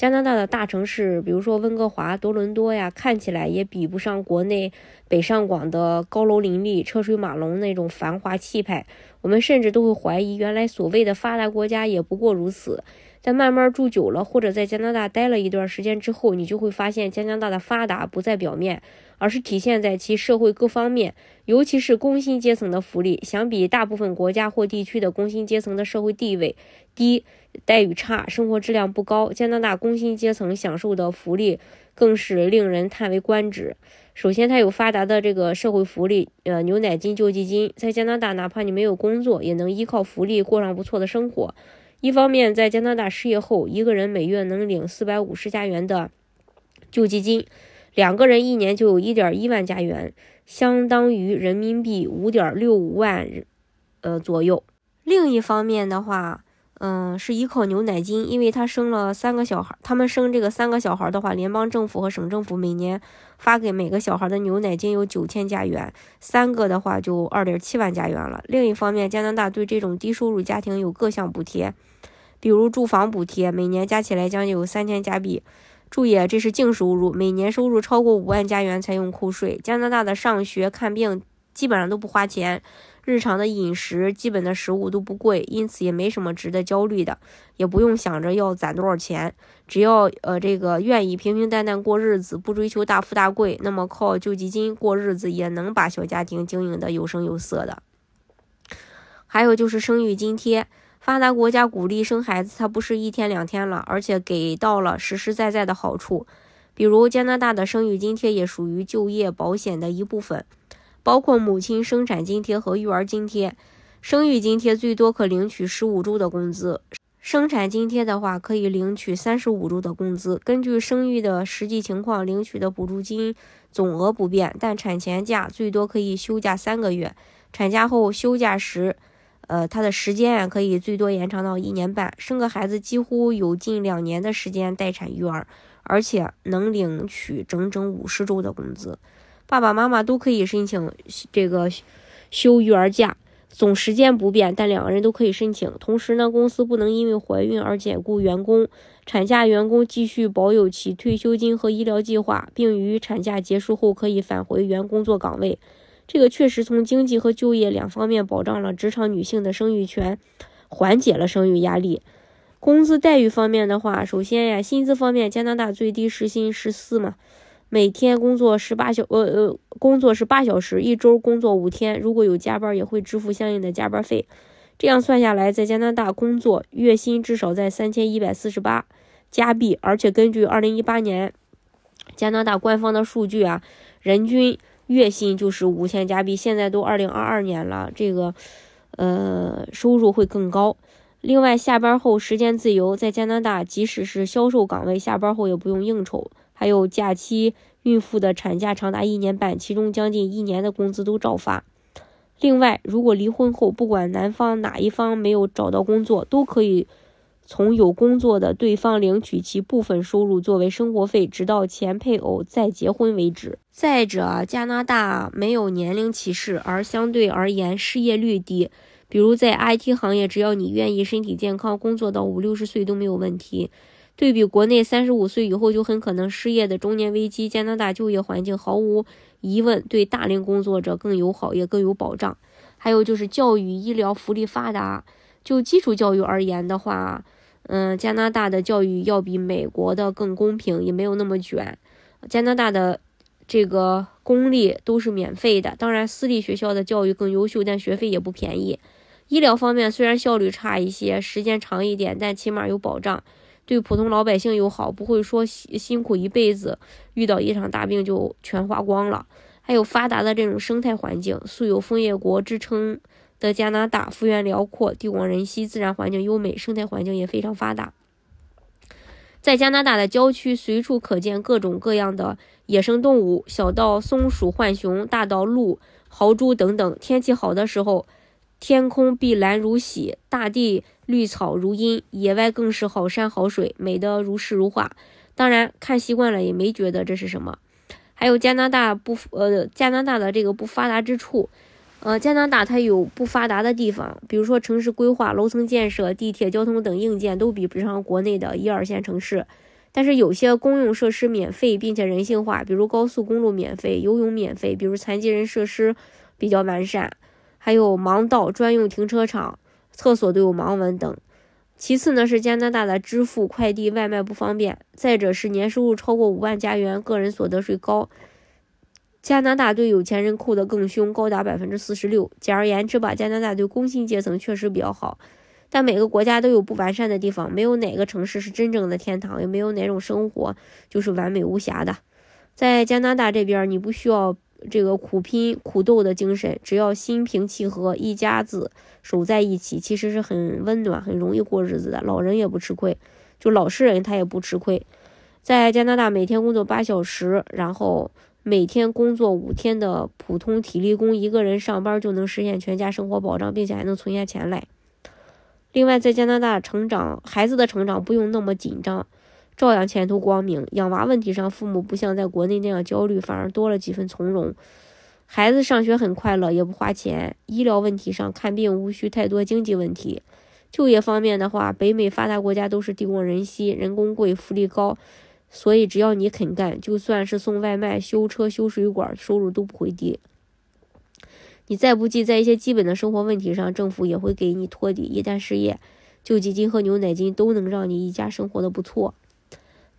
加拿大的大城市，比如说温哥华、多伦多呀，看起来也比不上国内北上广的高楼林立、车水马龙那种繁华气派。我们甚至都会怀疑，原来所谓的发达国家也不过如此。但慢慢住久了，或者在加拿大待了一段时间之后，你就会发现，加拿大的发达不在表面，而是体现在其社会各方面，尤其是工薪阶层的福利。相比大部分国家或地区的工薪阶层的社会地位低、待遇差、生活质量不高，加拿大工薪阶层享受的福利更是令人叹为观止。首先，它有发达的这个社会福利，呃，牛奶金、救济金，在加拿大，哪怕你没有工作，也能依靠福利过上不错的生活。一方面，在加拿大失业后，一个人每月能领四百五十加元的救济金，两个人一年就有一点一万加元，相当于人民币五点六五万，呃左右。另一方面的话，嗯，是依靠牛奶金，因为他生了三个小孩，他们生这个三个小孩的话，联邦政府和省政府每年发给每个小孩的牛奶金有九千加元，三个的话就二点七万加元了。另一方面，加拿大对这种低收入家庭有各项补贴。比如住房补贴，每年加起来将近有三千加币。注意，这是净收入，每年收入超过五万加元才用扣税。加拿大的上学、看病基本上都不花钱，日常的饮食、基本的食物都不贵，因此也没什么值得焦虑的，也不用想着要攒多少钱。只要呃这个愿意平平淡淡过日子，不追求大富大贵，那么靠救济金过日子也能把小家庭经营的有声有色的。还有就是生育津贴。发达国家鼓励生孩子，它不是一天两天了，而且给到了实实在在的好处。比如加拿大的生育津贴也属于就业保险的一部分，包括母亲生产津贴和育儿津贴。生育津贴最多可领取十五周的工资，生产津贴的话可以领取三十五周的工资。根据生育的实际情况，领取的补助金总额不变，但产前假最多可以休假三个月，产假后休假时。呃，他的时间啊，可以最多延长到一年半，生个孩子几乎有近两年的时间待产育儿，而且能领取整整五十周的工资。爸爸妈妈都可以申请这个休育儿假，总时间不变，但两个人都可以申请。同时呢，公司不能因为怀孕而解雇员工，产假员工继续保有其退休金和医疗计划，并于产假结束后可以返回原工作岗位。这个确实从经济和就业两方面保障了职场女性的生育权，缓解了生育压力。工资待遇方面的话，首先呀，薪资方面，加拿大最低时薪十四嘛，每天工作十八小呃呃，工作是八小时，一周工作五天，如果有加班也会支付相应的加班费。这样算下来，在加拿大工作月薪至少在三千一百四十八加币，而且根据二零一八年加拿大官方的数据啊，人均。月薪就是五千加币，现在都二零二二年了，这个，呃，收入会更高。另外，下班后时间自由，在加拿大，即使是销售岗位，下班后也不用应酬。还有假期，孕妇的产假长达一年半，其中将近一年的工资都照发。另外，如果离婚后，不管男方哪一方没有找到工作，都可以。从有工作的对方领取其部分收入作为生活费，直到前配偶再结婚为止。再者，加拿大没有年龄歧视，而相对而言失业率低。比如在 IT 行业，只要你愿意，身体健康，工作到五六十岁都没有问题。对比国内三十五岁以后就很可能失业的中年危机，加拿大就业环境毫无疑问对大龄工作者更友好，也更有保障。还有就是教育、医疗福利发达。就基础教育而言的话，嗯，加拿大的教育要比美国的更公平，也没有那么卷。加拿大的这个公立都是免费的，当然私立学校的教育更优秀，但学费也不便宜。医疗方面虽然效率差一些，时间长一点，但起码有保障，对普通老百姓友好，不会说辛辛苦一辈子，遇到一场大病就全花光了。还有发达的这种生态环境，素有枫叶国之称。的加拿大幅员辽阔，地广人稀，自然环境优美，生态环境也非常发达。在加拿大的郊区，随处可见各种各样的野生动物，小到松鼠、浣熊，大到鹿、豪猪等等。天气好的时候，天空碧蓝如洗，大地绿草如茵，野外更是好山好水，美得如诗如画。当然，看习惯了也没觉得这是什么。还有加拿大不呃加拿大的这个不发达之处，呃加拿大它有不发达的地方，比如说城市规划、楼层建设、地铁、交通等硬件都比不上国内的一二线城市。但是有些公用设施免费并且人性化，比如高速公路免费、游泳免费，比如残疾人设施比较完善，还有盲道、专用停车场、厕所都有盲文等。其次呢是加拿大的支付快递外卖不方便，再者是年收入超过五万加元，个人所得税高。加拿大对有钱人扣得更凶，高达百分之四十六。简而言之吧，加拿大对工薪阶层确实比较好。但每个国家都有不完善的地方，没有哪个城市是真正的天堂，也没有哪种生活就是完美无瑕的。在加拿大这边，你不需要这个苦拼苦斗的精神，只要心平气和，一家子守在一起，其实是很温暖、很容易过日子的。老人也不吃亏，就老实人他也不吃亏。在加拿大，每天工作八小时，然后每天工作五天的普通体力工，一个人上班就能实现全家生活保障，并且还能存下钱来。另外，在加拿大成长，孩子的成长不用那么紧张，照样前途光明。养娃问题上，父母不像在国内那样焦虑，反而多了几分从容。孩子上学很快乐，也不花钱。医疗问题上，看病无需太多经济问题。就业方面的话，北美发达国家都是地广人稀，人工贵，福利高，所以只要你肯干，就算是送外卖、修车、修水管，收入都不会低。你再不济，在一些基本的生活问题上，政府也会给你托底。一旦失业，救济金和牛奶金都能让你一家生活的不错。